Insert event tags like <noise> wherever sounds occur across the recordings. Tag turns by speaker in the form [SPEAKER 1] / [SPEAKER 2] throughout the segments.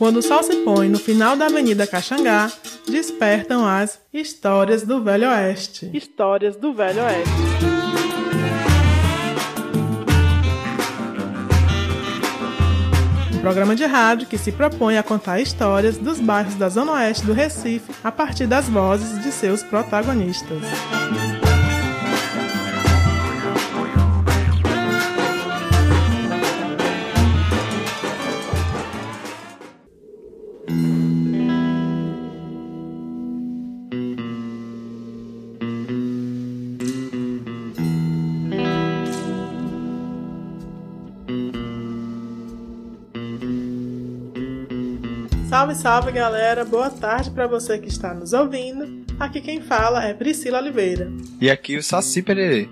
[SPEAKER 1] Quando o sol se põe no final da Avenida Caxangá, despertam as histórias do Velho Oeste. Histórias do Velho Oeste. Um programa de rádio que se propõe a contar histórias dos bairros da Zona Oeste do Recife a partir das vozes de seus protagonistas. Salve, salve galera, boa tarde para você que está nos ouvindo. Aqui quem fala é Priscila Oliveira.
[SPEAKER 2] E aqui o Saci Pererê.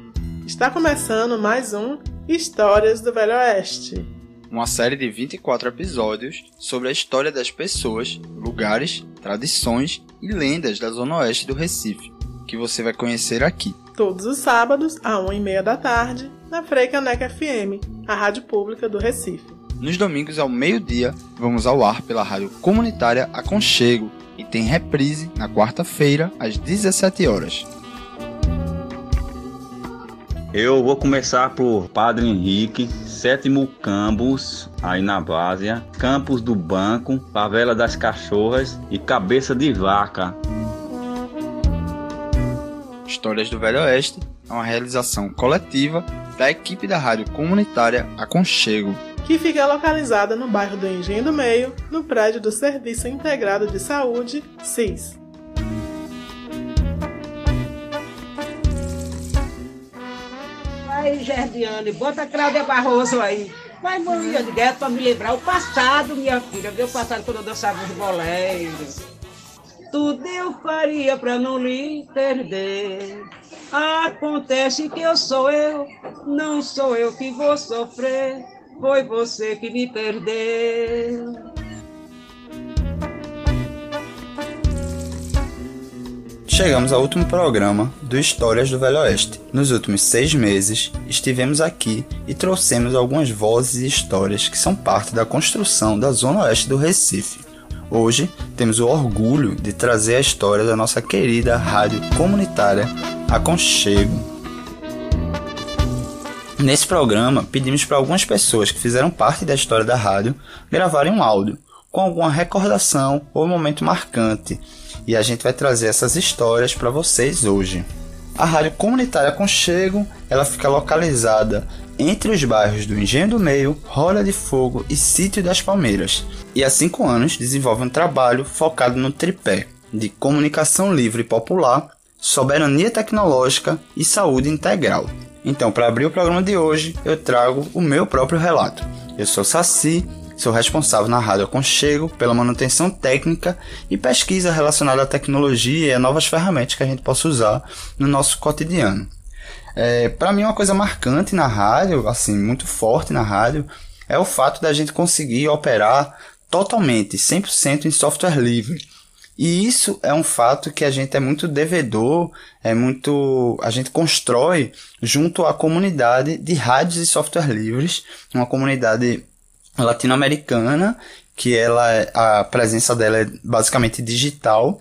[SPEAKER 1] Está começando mais um Histórias do Velho Oeste.
[SPEAKER 2] Uma série de 24 episódios sobre a história das pessoas, lugares, tradições e lendas da Zona Oeste do Recife, que você vai conhecer aqui.
[SPEAKER 1] Todos os sábados, às 1h30 da tarde, na Freicaneca FM, a rádio pública do Recife.
[SPEAKER 2] Nos domingos ao meio-dia, vamos ao ar pela rádio comunitária Aconchego e tem reprise na quarta-feira às 17 horas.
[SPEAKER 3] Eu vou começar por Padre Henrique, sétimo campus, aí na Várzea, campus do Banco, Favela das Cachorras e Cabeça de Vaca.
[SPEAKER 2] Histórias do Velho Oeste é uma realização coletiva da equipe da rádio comunitária Aconchego
[SPEAKER 1] que fica localizada no bairro do Engenho do Meio, no prédio do Serviço Integrado de Saúde, SIS.
[SPEAKER 4] Aí, Gerdiane, bota a Cláudia Barroso aí. Vai, Maria de Gueto, para me lembrar o passado, minha filha. Meu passado quando eu dançava os boleiros. Tudo eu faria para não lhe perder. Acontece que eu sou eu, não sou eu que vou sofrer. Foi você que me perdeu.
[SPEAKER 2] Chegamos ao último programa do Histórias do Velho Oeste. Nos últimos seis meses, estivemos aqui e trouxemos algumas vozes e histórias que são parte da construção da Zona Oeste do Recife. Hoje, temos o orgulho de trazer a história da nossa querida rádio comunitária Aconchego, Nesse programa, pedimos para algumas pessoas que fizeram parte da história da rádio gravarem um áudio com alguma recordação ou momento marcante, e a gente vai trazer essas histórias para vocês hoje. A rádio comunitária Conchego, ela fica localizada entre os bairros do Engenho do Meio, Roda de Fogo e Sítio das Palmeiras, e há cinco anos desenvolve um trabalho focado no tripé de comunicação livre e popular, soberania tecnológica e saúde integral. Então, para abrir o programa de hoje, eu trago o meu próprio relato. Eu sou Saci, sou responsável na Rádio Aconchego pela manutenção técnica e pesquisa relacionada à tecnologia e a novas ferramentas que a gente possa usar no nosso cotidiano. É, para mim, uma coisa marcante na rádio, assim, muito forte na rádio, é o fato da gente conseguir operar totalmente, 100% em software livre. E isso é um fato que a gente é muito devedor, é muito. A gente constrói junto à comunidade de rádios e software livres, uma comunidade latino-americana, que ela, a presença dela é basicamente digital,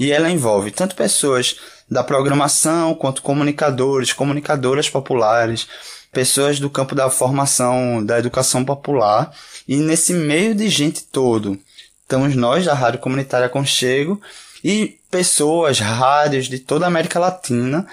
[SPEAKER 2] e ela envolve tanto pessoas da programação quanto comunicadores, comunicadoras populares, pessoas do campo da formação, da educação popular, e nesse meio de gente todo estamos nós da Rádio Comunitária Conchego e pessoas, rádios de toda a América Latina.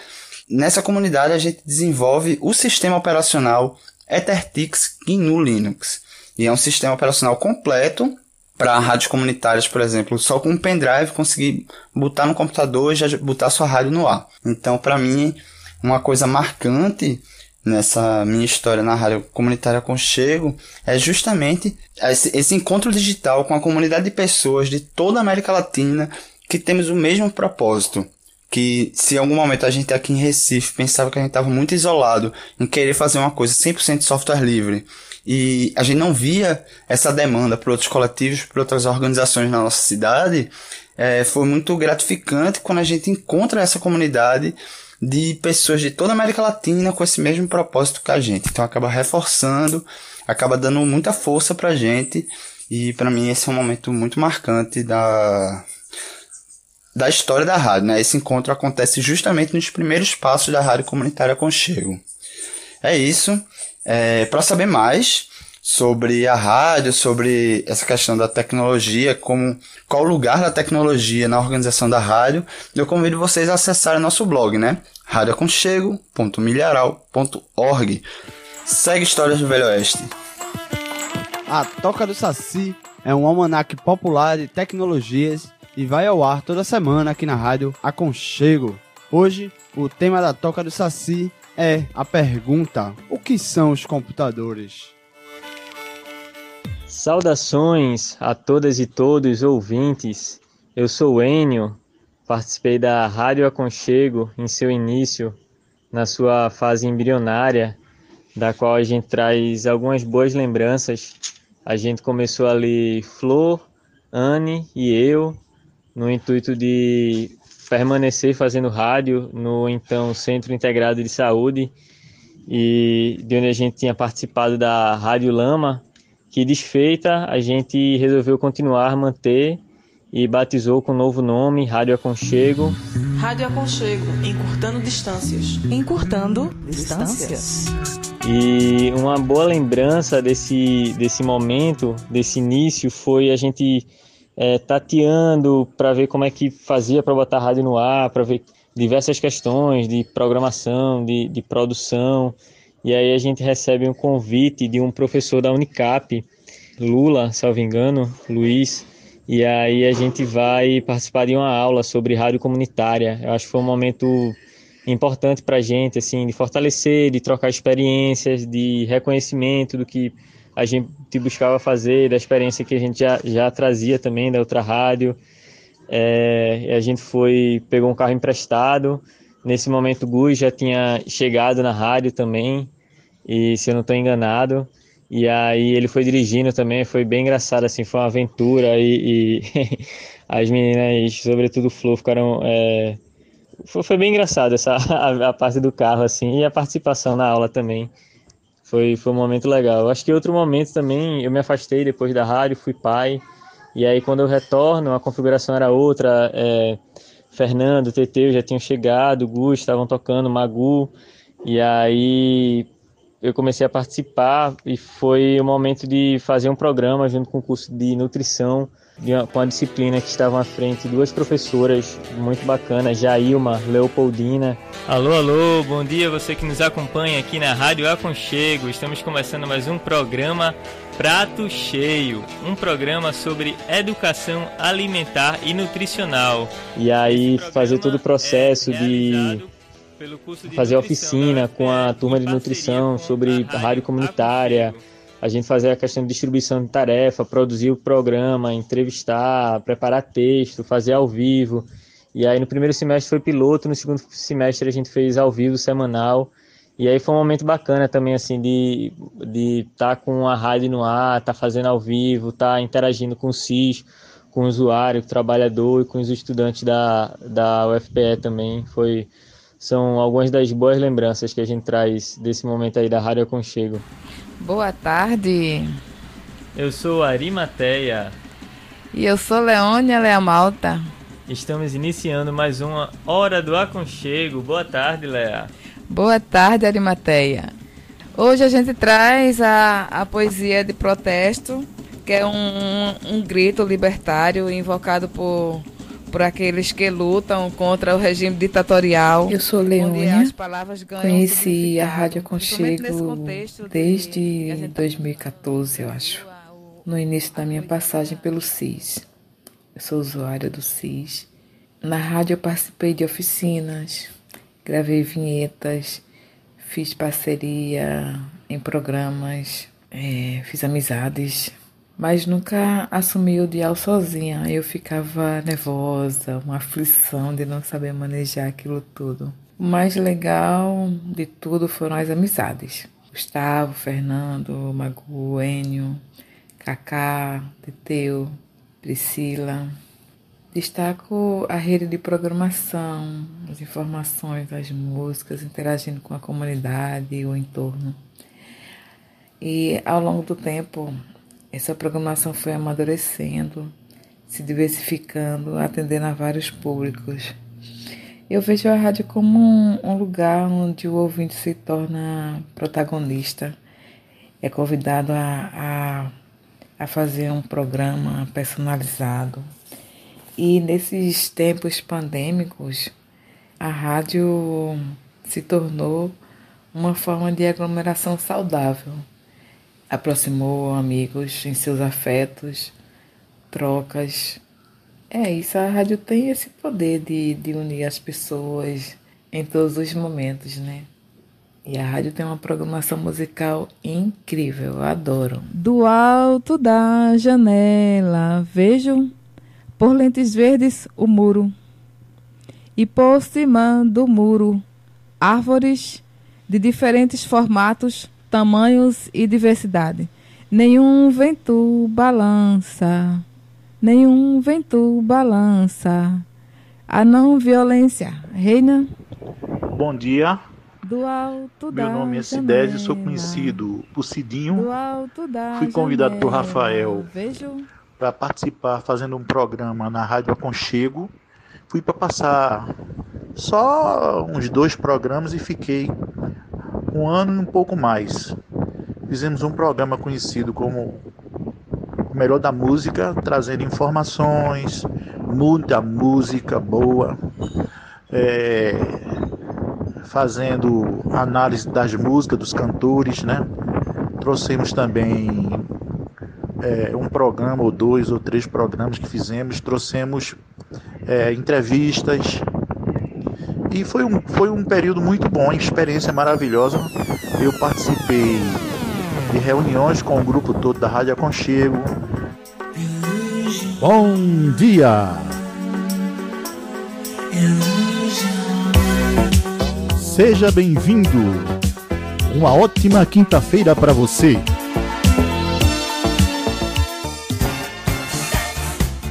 [SPEAKER 2] Nessa comunidade a gente desenvolve o sistema operacional EtherTix GNU Linux. E é um sistema operacional completo para rádios comunitárias, por exemplo, só com um pendrive conseguir botar no computador e já botar sua rádio no ar. Então, para mim, uma coisa marcante nessa minha história na rádio comunitária Conchego é justamente esse, esse, encontro digital com a comunidade de pessoas de toda a América Latina que temos o mesmo propósito. Que se em algum momento a gente aqui em Recife pensava que a gente estava muito isolado em querer fazer uma coisa 100% software livre e a gente não via essa demanda por outros coletivos, por outras organizações na nossa cidade, é, foi muito gratificante quando a gente encontra essa comunidade de pessoas de toda a América Latina com esse mesmo propósito que a gente. Então acaba reforçando, acaba dando muita força pra gente E para mim esse é um momento muito marcante da da história da rádio, né? Esse encontro acontece justamente nos primeiros passos da rádio comunitária Conchego. É isso. É, para saber mais sobre a rádio, sobre essa questão da tecnologia, como qual o lugar da tecnologia na organização da rádio, eu convido vocês a acessarem nosso blog, né? radioaconchego.milharal.org. Segue Histórias do Velho Oeste.
[SPEAKER 5] A Toca do Saci é um almanaque popular de tecnologias e vai ao ar toda semana aqui na rádio Aconchego. Hoje, o tema da Toca do Saci é a pergunta: o que são os computadores?
[SPEAKER 6] Saudações a todas e todos ouvintes. Eu sou Enio, participei da Rádio Aconchego em seu início, na sua fase embrionária, da qual a gente traz algumas boas lembranças. A gente começou ali Flor, Anne e eu, no intuito de permanecer fazendo rádio no então Centro Integrado de Saúde e de onde a gente tinha participado da Rádio Lama, que desfeita a gente resolveu continuar, manter e batizou com o novo nome Rádio Aconchego.
[SPEAKER 7] Rádio Aconchego, encurtando distâncias.
[SPEAKER 8] Encurtando distâncias.
[SPEAKER 6] E uma boa lembrança desse, desse momento, desse início, foi a gente é, tateando para ver como é que fazia para botar a rádio no ar, para ver diversas questões de programação, de, de produção. E aí a gente recebe um convite de um professor da Unicap, Lula, salvo engano, Luiz, e aí a gente vai participar de uma aula sobre rádio comunitária. Eu acho que foi um momento importante para a gente, assim, de fortalecer, de trocar experiências, de reconhecimento do que a gente buscava fazer, da experiência que a gente já, já trazia também da outra rádio. É, a gente foi, pegou um carro emprestado. Nesse momento, o Gus já tinha chegado na rádio também, e se eu não estou enganado. E aí ele foi dirigindo também, foi bem engraçado, assim, foi uma aventura. E, e <laughs> as meninas, sobretudo o Flo, ficaram. É, foi, foi, bem engraçado essa, <laughs> a, a parte do carro, assim, e a participação na aula também. Foi, foi um momento legal. Acho que outro momento também, eu me afastei depois da rádio, fui pai. E aí quando eu retorno, a configuração era outra. É, Fernando, Teteu já tinham chegado, Gus estavam tocando, Magu. E aí eu comecei a participar e foi o momento de fazer um programa junto com o curso de nutrição com a disciplina que estavam à frente duas professoras muito bacanas, Jailma, Leopoldina.
[SPEAKER 9] Alô, alô, bom dia você que nos acompanha aqui na Rádio Aconchego. Estamos começando mais um programa Prato Cheio, um programa sobre educação alimentar e nutricional.
[SPEAKER 6] E aí fazer todo o processo é de fazer oficina com a turma de nutrição sobre rádio comunitária a gente fazer a questão de distribuição de tarefa, produzir o programa, entrevistar, preparar texto, fazer ao vivo. E aí no primeiro semestre foi piloto, no segundo semestre a gente fez ao vivo semanal. E aí foi um momento bacana também, assim, de estar de tá com a rádio no ar, estar tá fazendo ao vivo, estar tá interagindo com o CIS, com o usuário, com o trabalhador e com os estudantes da, da UFPE também. Foi, são algumas das boas lembranças que a gente traz desse momento aí da Rádio Aconchego.
[SPEAKER 10] Boa tarde.
[SPEAKER 9] Eu sou Arimateia.
[SPEAKER 10] E eu sou Leônia Leamalta.
[SPEAKER 9] Estamos iniciando mais uma Hora do Aconchego. Boa tarde, Lea.
[SPEAKER 10] Boa tarde, Arimateia. Hoje a gente traz a, a poesia de protesto, que é um, um grito libertário invocado por por aqueles que lutam contra o regime ditatorial.
[SPEAKER 11] Eu sou Leônia, conheci a Rádio Conchego desde de 2014, eu acho, no início da minha passagem pelo CIS. Eu sou usuária do CIS. Na rádio eu participei de oficinas, gravei vinhetas, fiz parceria em programas, é, fiz amizades mas nunca assumi o dial sozinha. Eu ficava nervosa, uma aflição de não saber manejar aquilo tudo. O mais legal de tudo foram as amizades. Gustavo, Fernando, Magu, Enio, Cacá, Teteu, Priscila. Destaco a rede de programação, as informações das músicas, interagindo com a comunidade e o entorno. E ao longo do tempo, essa programação foi amadurecendo, se diversificando, atendendo a vários públicos. Eu vejo a rádio como um, um lugar onde o ouvinte se torna protagonista, é convidado a, a, a fazer um programa personalizado. E nesses tempos pandêmicos, a rádio se tornou uma forma de aglomeração saudável. Aproximou amigos em seus afetos, trocas. É isso, a rádio tem esse poder de, de unir as pessoas em todos os momentos, né? E a rádio tem uma programação musical incrível, eu adoro.
[SPEAKER 10] Do alto da janela vejo por lentes verdes o muro e por cima do muro árvores de diferentes formatos, tamanhos e diversidade. Nenhum vento balança, nenhum vento balança. A não violência reina.
[SPEAKER 12] Bom dia.
[SPEAKER 10] Do alto
[SPEAKER 12] Meu nome é Cidésio, sou conhecido por Cidinho.
[SPEAKER 10] Do alto da
[SPEAKER 12] Fui convidado por Rafael
[SPEAKER 10] Vejo
[SPEAKER 12] para participar fazendo um programa na Rádio Aconchego fui para passar só uns dois programas e fiquei um ano e um pouco mais. Fizemos um programa conhecido como o Melhor da Música, trazendo informações, muita música boa, é, fazendo análise das músicas, dos cantores, né? Trouxemos também é, um programa, ou dois ou três programas que fizemos, trouxemos é, entrevistas. E foi um, foi um período muito bom, experiência maravilhosa. Eu participei de reuniões com o grupo todo da Rádio Aconchego.
[SPEAKER 13] Bom dia! Seja bem-vindo! Uma ótima quinta-feira para você!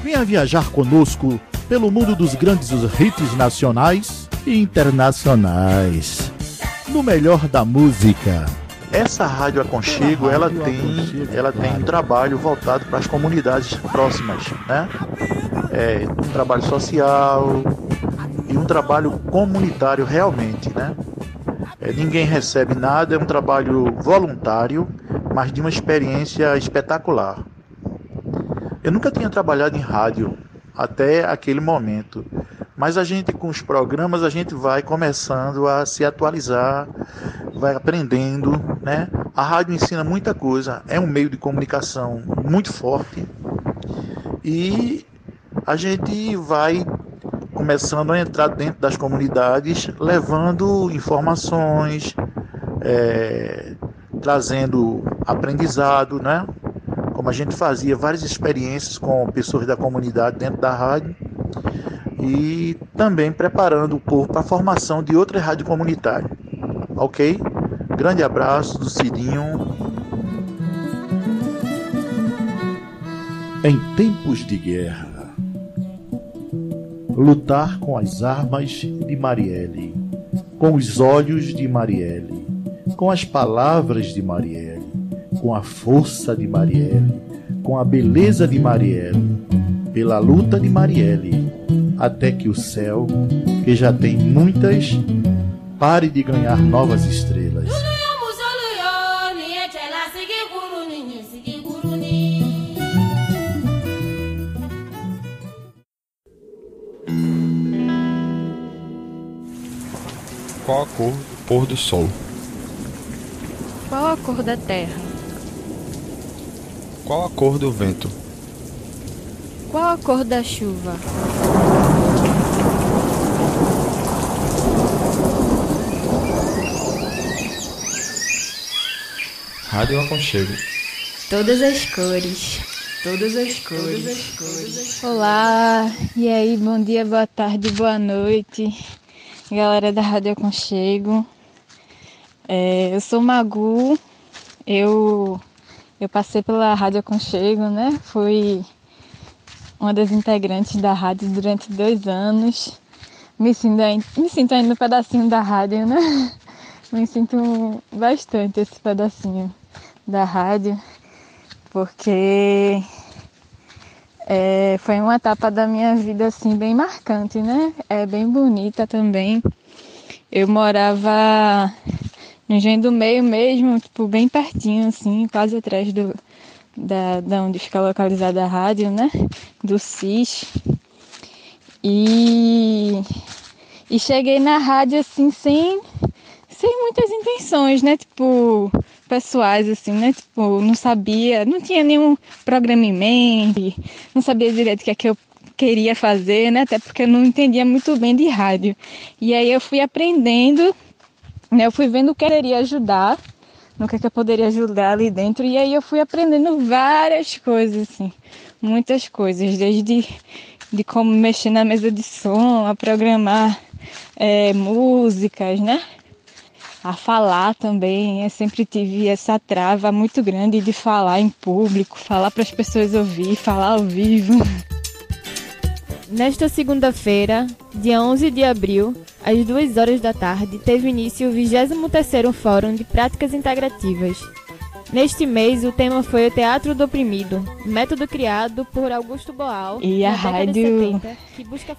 [SPEAKER 13] Venha viajar conosco pelo mundo dos grandes hits nacionais internacionais. No melhor da música.
[SPEAKER 12] Essa rádio Aconchego, ela tem, ela tem um trabalho voltado para as comunidades próximas, né? É, um trabalho social e um trabalho comunitário realmente, né? É, ninguém recebe nada, é um trabalho voluntário, mas de uma experiência espetacular. Eu nunca tinha trabalhado em rádio até aquele momento. Mas a gente, com os programas, a gente vai começando a se atualizar, vai aprendendo, né? A rádio ensina muita coisa, é um meio de comunicação muito forte e a gente vai começando a entrar dentro das comunidades, levando informações, é, trazendo aprendizado, né? como a gente fazia várias experiências com pessoas da comunidade dentro da rádio e também preparando o povo para a formação de outra rádio comunitária. Ok? Grande abraço do Cidinho.
[SPEAKER 13] Em tempos de guerra, lutar com as armas de Marielle, com os olhos de Marielle, com as palavras de Marielle com a força de Marielle, com a beleza de Marielle, pela luta de Marielle, até que o céu, que já tem muitas, pare de ganhar novas estrelas.
[SPEAKER 14] Qual a cor do pôr do sol?
[SPEAKER 15] Qual a cor da terra?
[SPEAKER 14] Qual a cor do vento?
[SPEAKER 15] Qual a cor da chuva?
[SPEAKER 14] Rádio Aconchego.
[SPEAKER 15] Todas as cores.
[SPEAKER 8] Todas as cores. Todas as cores.
[SPEAKER 15] Olá, e aí, bom dia, boa tarde, boa noite, galera da Rádio Aconchego. É, eu sou Magu, eu eu passei pela Rádio Aconchego, né? Fui uma das integrantes da rádio durante dois anos. Me sinto, me sinto ainda um pedacinho da rádio, né? <laughs> Me sinto bastante esse pedacinho da rádio, porque é, foi uma etapa da minha vida assim bem marcante, né? É bem bonita também. Eu morava no Engenho do Meio mesmo, tipo, bem pertinho, assim, quase atrás do, da, da onde fica localizada a rádio, né? Do CIS. E, e cheguei na rádio assim sem, sem muitas intenções, né? Tipo, pessoais, assim, né? Tipo, não sabia, não tinha nenhum programa em mente, não sabia direito o que é que eu queria fazer, né? Até porque eu não entendia muito bem de rádio. E aí eu fui aprendendo, né? Eu fui vendo o que eu queria ajudar, no que, é que eu poderia ajudar ali dentro. E aí eu fui aprendendo várias coisas, assim, muitas coisas, desde de como mexer na mesa de som, a programar é, músicas, né? A falar também. Eu sempre tive essa trava muito grande de falar em público, falar para as pessoas ouvir, falar ao vivo.
[SPEAKER 16] Nesta segunda-feira, dia 11 de abril, às 2 horas da tarde, teve início o 23º Fórum de Práticas Integrativas, Neste mês, o tema foi o Teatro do Oprimido, método criado por Augusto Boal.
[SPEAKER 15] E a rádio 70,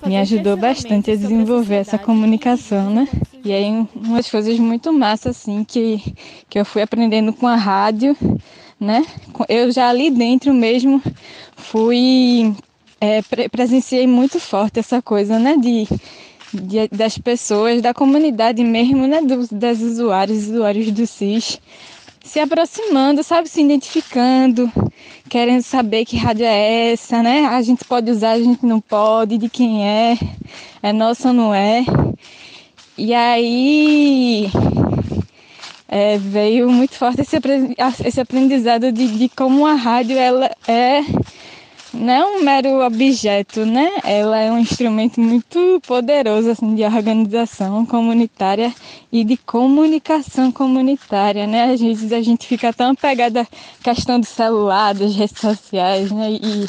[SPEAKER 15] me ajudou bastante a desenvolver essa comunicação, né? E aí, umas coisas muito massas, assim, que, que eu fui aprendendo com a rádio, né? Eu já ali dentro mesmo fui. É, presenciei muito forte essa coisa, né? De, de, das pessoas, da comunidade mesmo, né? Dos, das usuários, usuários do SIS se aproximando, sabe, se identificando, querendo saber que rádio é essa, né? A gente pode usar, a gente não pode, de quem é, é nossa ou não é. E aí é, veio muito forte esse, aprendizado de, de como a rádio ela é não é um mero objeto, né? Ela é um instrumento muito poderoso assim de organização comunitária e de comunicação comunitária, né? Às vezes a gente fica tão apegada à questão do celular, das redes sociais, né? E,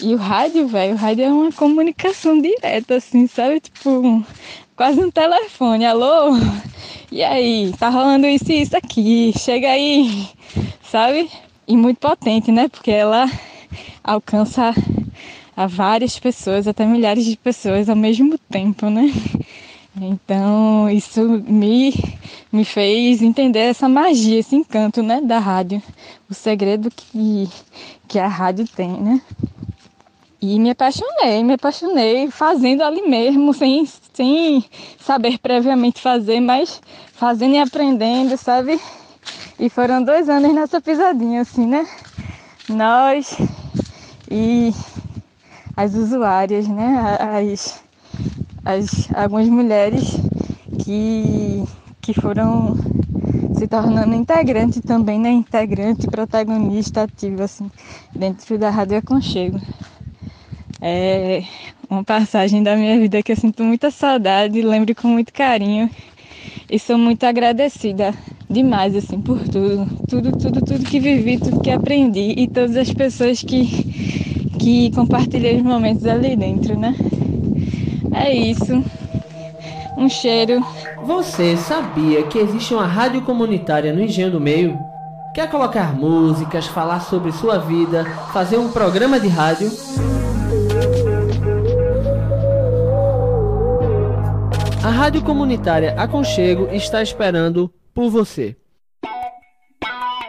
[SPEAKER 15] e o rádio, velho, o rádio é uma comunicação direta, assim, sabe? Tipo, quase um telefone. Alô? E aí? Tá rolando isso e isso aqui? Chega aí, sabe? E muito potente, né? Porque ela alcança a várias pessoas, até milhares de pessoas ao mesmo tempo, né? Então isso me, me fez entender essa magia, esse encanto né, da rádio, o segredo que, que a rádio tem, né? E me apaixonei, me apaixonei fazendo ali mesmo, sem, sem saber previamente fazer, mas fazendo e aprendendo, sabe? E foram dois anos nessa pisadinha, assim, né? Nós e as usuárias, né? As, as, algumas mulheres que, que foram se tornando integrante também, né? Integrante, protagonista ativa, assim, dentro da Rádio Aconchego. É uma passagem da minha vida que eu sinto muita saudade, lembro com muito carinho e sou muito agradecida demais assim por tudo, tudo, tudo, tudo que vivi, tudo que aprendi e todas as pessoas que que compartilhei os momentos ali dentro, né? É isso. Um cheiro.
[SPEAKER 17] Você sabia que existe uma rádio comunitária no Engenho do Meio? Quer colocar músicas, falar sobre sua vida, fazer um programa de rádio? A Rádio Comunitária Aconchego está esperando por você.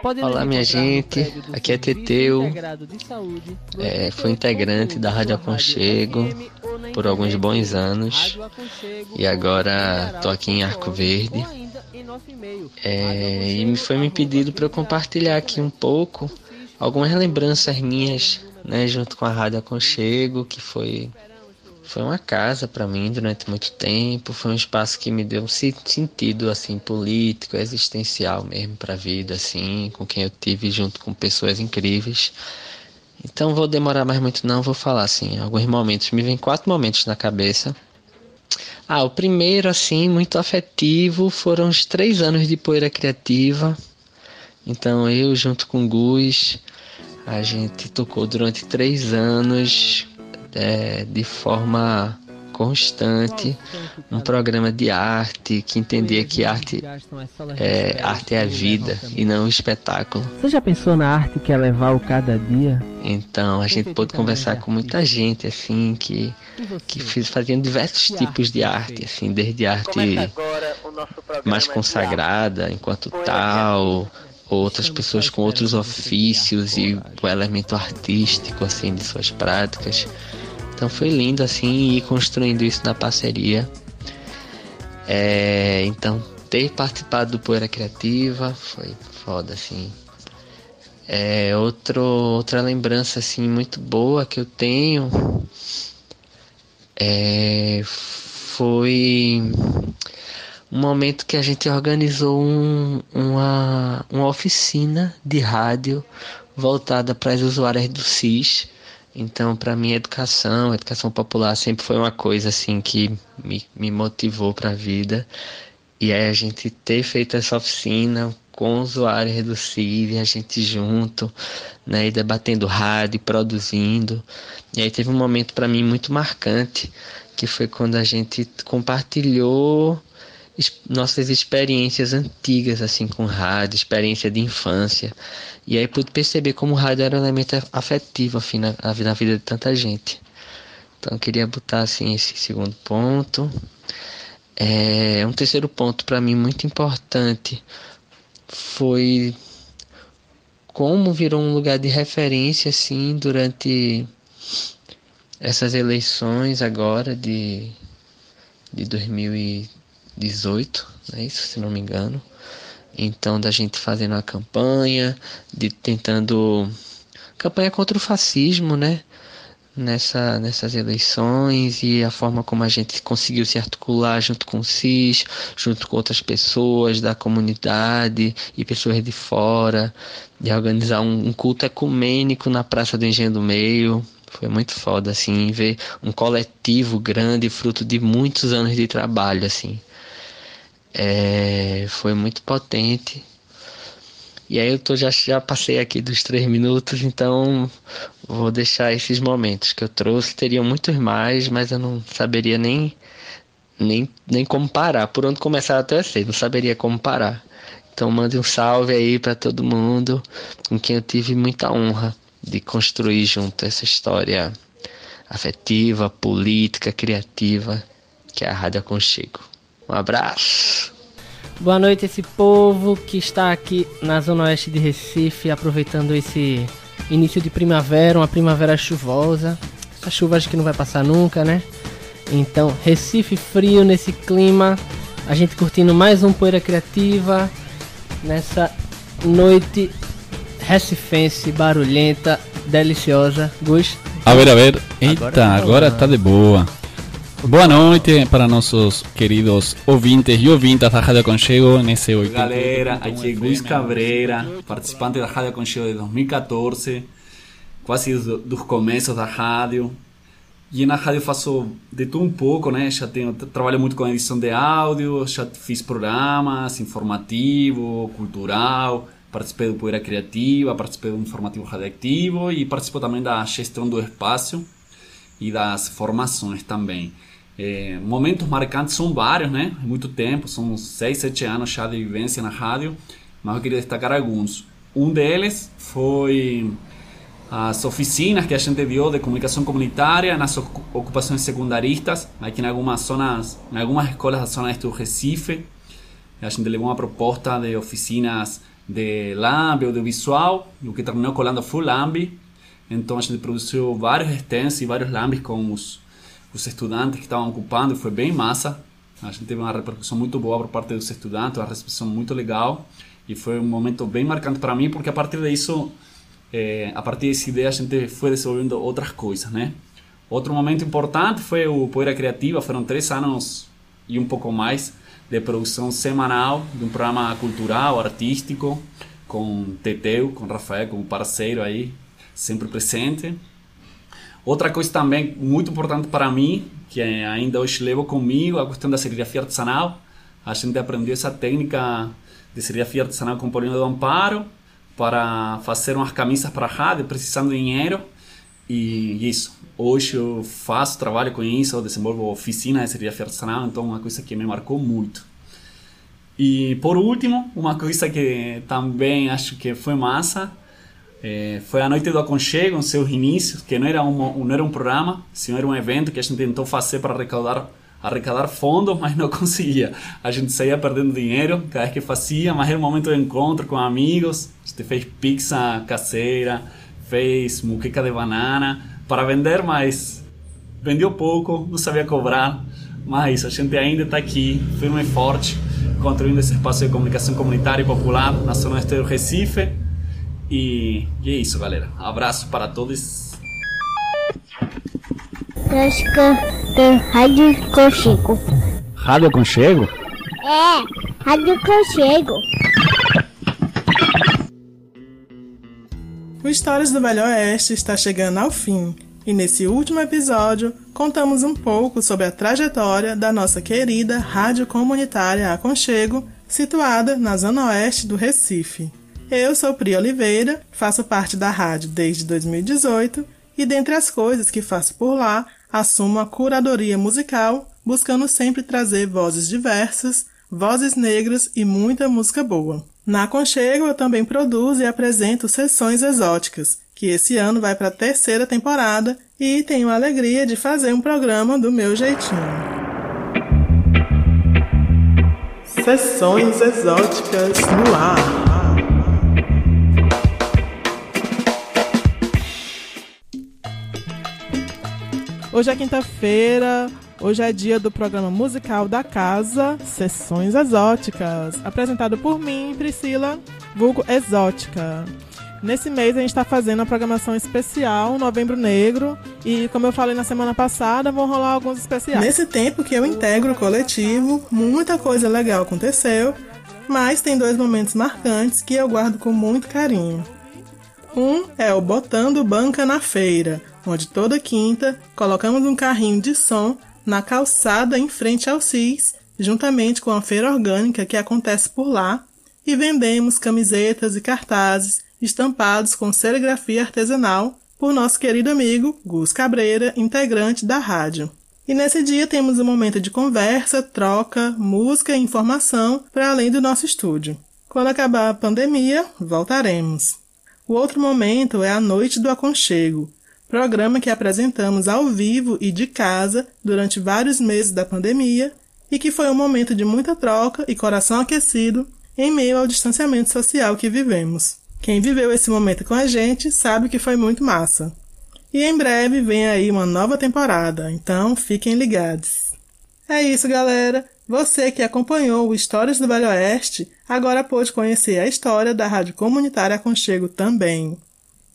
[SPEAKER 18] Pode Olá, minha gente. Aqui é Teteu. É, fui integrante da Rádio Aconchego por alguns bons anos e agora estou aqui em Arco Verde. É, e me foi me pedido para eu compartilhar aqui um pouco algumas lembranças minhas, né, junto com a Rádio Aconchego, que foi foi uma casa para mim durante muito tempo, foi um espaço que me deu um sentido assim político, existencial mesmo para a vida assim, com quem eu tive junto com pessoas incríveis. Então vou demorar mais muito não, vou falar assim, alguns momentos, me vem quatro momentos na cabeça. Ah, o primeiro assim, muito afetivo, foram os três anos de poeira criativa. Então eu junto com Gus, a gente tocou durante três anos é, de forma constante, um programa de arte que entendia que arte é, arte é a vida e não o espetáculo.
[SPEAKER 17] Você já pensou na arte que é levar o cada dia?
[SPEAKER 18] Então a gente pôde conversar com muita gente assim que que faziam diversos tipos de arte, assim, desde arte mais consagrada enquanto tal outras pessoas com outros ofícios e o elemento artístico assim de suas práticas. Então foi lindo assim ir construindo isso na parceria. É, então ter participado do Poeira Criativa foi foda assim. É, outro, outra lembrança assim muito boa que eu tenho é, foi um momento que a gente organizou um, uma, uma oficina de rádio voltada para as usuárias do SIS. Então, para mim, educação, educação popular sempre foi uma coisa assim que me, me motivou para a vida. E aí a gente ter feito essa oficina com usuários do CIV, a gente junto, né, e debatendo rádio, produzindo. E aí teve um momento para mim muito marcante, que foi quando a gente compartilhou nossas experiências antigas assim com rádio, experiência de infância. E aí pude perceber como o rádio era um elemento afetivo assim, na, na vida de tanta gente. Então queria botar assim esse segundo ponto. É, um terceiro ponto para mim muito importante foi como virou um lugar de referência assim durante essas eleições agora de de 2000 18, né, isso, se não me engano. Então, da gente fazendo a campanha, de tentando campanha contra o fascismo, né? Nessa, nessas eleições e a forma como a gente conseguiu se articular junto com o CIS, junto com outras pessoas da comunidade e pessoas de fora, de organizar um, um culto ecumênico na Praça do Engenho do Meio, foi muito foda, assim, ver um coletivo grande, fruto de muitos anos de trabalho, assim é, foi muito potente. E aí eu tô, já, já passei aqui dos três minutos, então vou deixar esses momentos que eu trouxe. Teriam muitos mais, mas eu não saberia nem, nem, nem como parar. Por onde começar até sei, não saberia como parar. Então mande um salve aí para todo mundo com quem eu tive muita honra de construir junto essa história afetiva, política, criativa, que é a Rádio Aconchego. Um abraço.
[SPEAKER 17] Boa noite esse povo que está aqui na zona oeste de Recife, aproveitando esse início de primavera, uma primavera chuvosa. Essa chuva acho que não vai passar nunca, né? Então, Recife frio nesse clima, a gente curtindo mais um Poeira Criativa nessa noite recifense, barulhenta, deliciosa. Gus?
[SPEAKER 19] A ver, a ver. Eita, agora tá, agora tá de boa. Boa noite para nossos queridos ouvintes e ouvintas da Rádio Aconchego nesse
[SPEAKER 20] 80. Galera, aqui é Luiz Cabreira, participante da Rádio Aconchego de 2014, quase dos começos da rádio. E na rádio faço de tudo um pouco, né? Já tenho trabalho muito com edição de áudio, já fiz programas informativo, cultural, participei do Poeira Criativa, participei do informativo radioativo e participo também da gestão do espaço e das formações também. É, momentos marcantes são vários, né? Muito tempo, são 6, 7 anos já de vivência na rádio, mas eu queria destacar alguns. Um deles foi as oficinas que a gente deu de comunicação comunitária nas ocupações secundaristas, aqui em algumas zonas, em algumas escolas da zona este do Recife. A gente levou uma proposta de oficinas de LAMB, audiovisual, o que terminou colando foi o LAMB. Então a gente produziu vários extensos e vários LAMBs com os os estudantes que estavam ocupando, foi bem massa. A gente teve uma repercussão muito boa por parte dos estudantes, uma recepção muito legal. E foi um momento bem marcante para mim, porque a partir disso, é, a partir dessa ideia, a gente foi desenvolvendo outras coisas, né? Outro momento importante foi o Poeira Criativa, foram três anos e um pouco mais de produção semanal de um programa cultural, artístico, com Teteu, com Rafael, como parceiro aí, sempre presente. Outra coisa também muito importante para mim, que ainda hoje levo comigo, a questão da serigrafia artesanal. A gente aprendeu essa técnica de serigrafia artesanal com Paulino do Amparo para fazer umas camisas para a rádio, precisando de dinheiro. E isso. Hoje eu faço trabalho com isso, eu desenvolvo oficina de cerveja artesanal, então é uma coisa que me marcou muito. E por último, uma coisa que também acho que foi massa é, foi a Noite do Aconchego, em seus inícios, que não era, um, não era um programa, sim era um evento que a gente tentou fazer para arrecadar, arrecadar fundos, mas não <laughs> conseguia. A gente saía perdendo dinheiro cada vez que fazia, mas era um momento de encontro com amigos. A gente fez pizza caseira, fez muqueca de banana para vender, mas vendeu pouco, não sabia cobrar. Mas a gente ainda está aqui, firme e forte, construindo esse espaço de comunicação comunitária e popular na zona oeste do Recife e, e é isso, galera. Abraço para todos.
[SPEAKER 21] Rádio Conchego.
[SPEAKER 19] Rádio Conchego?
[SPEAKER 21] É, Rádio Conchego.
[SPEAKER 1] O Histórias do Velho Oeste está chegando ao fim. E nesse último episódio, contamos um pouco sobre a trajetória da nossa querida Rádio Comunitária Aconchego, situada na zona oeste do Recife. Eu sou Pri Oliveira, faço parte da rádio desde 2018 e, dentre as coisas que faço por lá, assumo a curadoria musical, buscando sempre trazer vozes diversas, vozes negras e muita música boa. Na Conchego eu também produzo e apresento sessões exóticas, que esse ano vai para a terceira temporada e tenho a alegria de fazer um programa do meu jeitinho. Sessões exóticas no ar. Hoje é quinta-feira, hoje é dia do programa musical da casa, Sessões Exóticas, apresentado por mim, Priscila, vulgo Exótica. Nesse mês a gente está fazendo a programação especial, Novembro Negro, e como eu falei na semana passada, vão rolar alguns especiais. Nesse tempo que eu integro o coletivo, muita coisa legal aconteceu, mas tem dois momentos marcantes que eu guardo com muito carinho. Um é o Botando Banca na Feira, onde toda quinta colocamos um carrinho de som na calçada em frente ao CIS, juntamente com a feira orgânica que acontece por lá, e vendemos camisetas e cartazes estampados com serigrafia artesanal por nosso querido amigo Gus Cabreira, integrante da rádio. E nesse dia temos um momento de conversa, troca, música e informação para além do nosso estúdio. Quando acabar a pandemia, voltaremos. O outro momento é a Noite do Aconchego, programa que apresentamos ao vivo e de casa durante vários meses da pandemia e que foi um momento de muita troca e coração aquecido em meio ao distanciamento social que vivemos. Quem viveu esse momento com a gente sabe que foi muito massa. E em breve vem aí uma nova temporada, então fiquem ligados. É isso, galera. Você que acompanhou o Histórias do Velho Oeste agora pôde conhecer a história da Rádio Comunitária Aconchego também.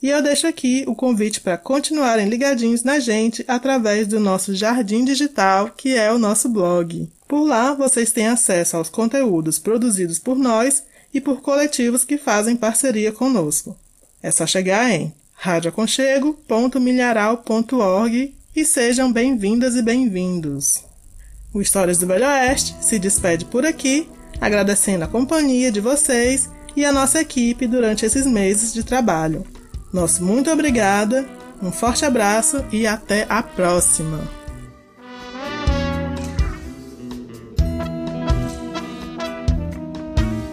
[SPEAKER 1] E eu deixo aqui o convite para continuarem ligadinhos na gente através do nosso Jardim Digital, que é o nosso blog. Por lá vocês têm acesso aos conteúdos produzidos por nós e por coletivos que fazem parceria conosco. É só chegar em radioaconchego.milharal.org e sejam bem-vindas e bem-vindos. O Histórias do Velho Oeste se despede por aqui, agradecendo a companhia de vocês e a nossa equipe durante esses meses de trabalho. Nosso muito obrigada, um forte abraço e até a próxima!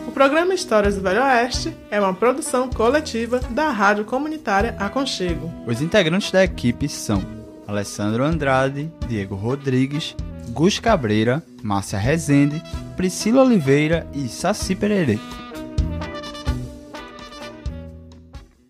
[SPEAKER 1] O programa Histórias do Velho Oeste é uma produção coletiva da Rádio Comunitária Aconchego.
[SPEAKER 5] Os integrantes da equipe são Alessandro Andrade, Diego Rodrigues, Gus Cabreira, Márcia Rezende, Priscila Oliveira e Saci Pereira.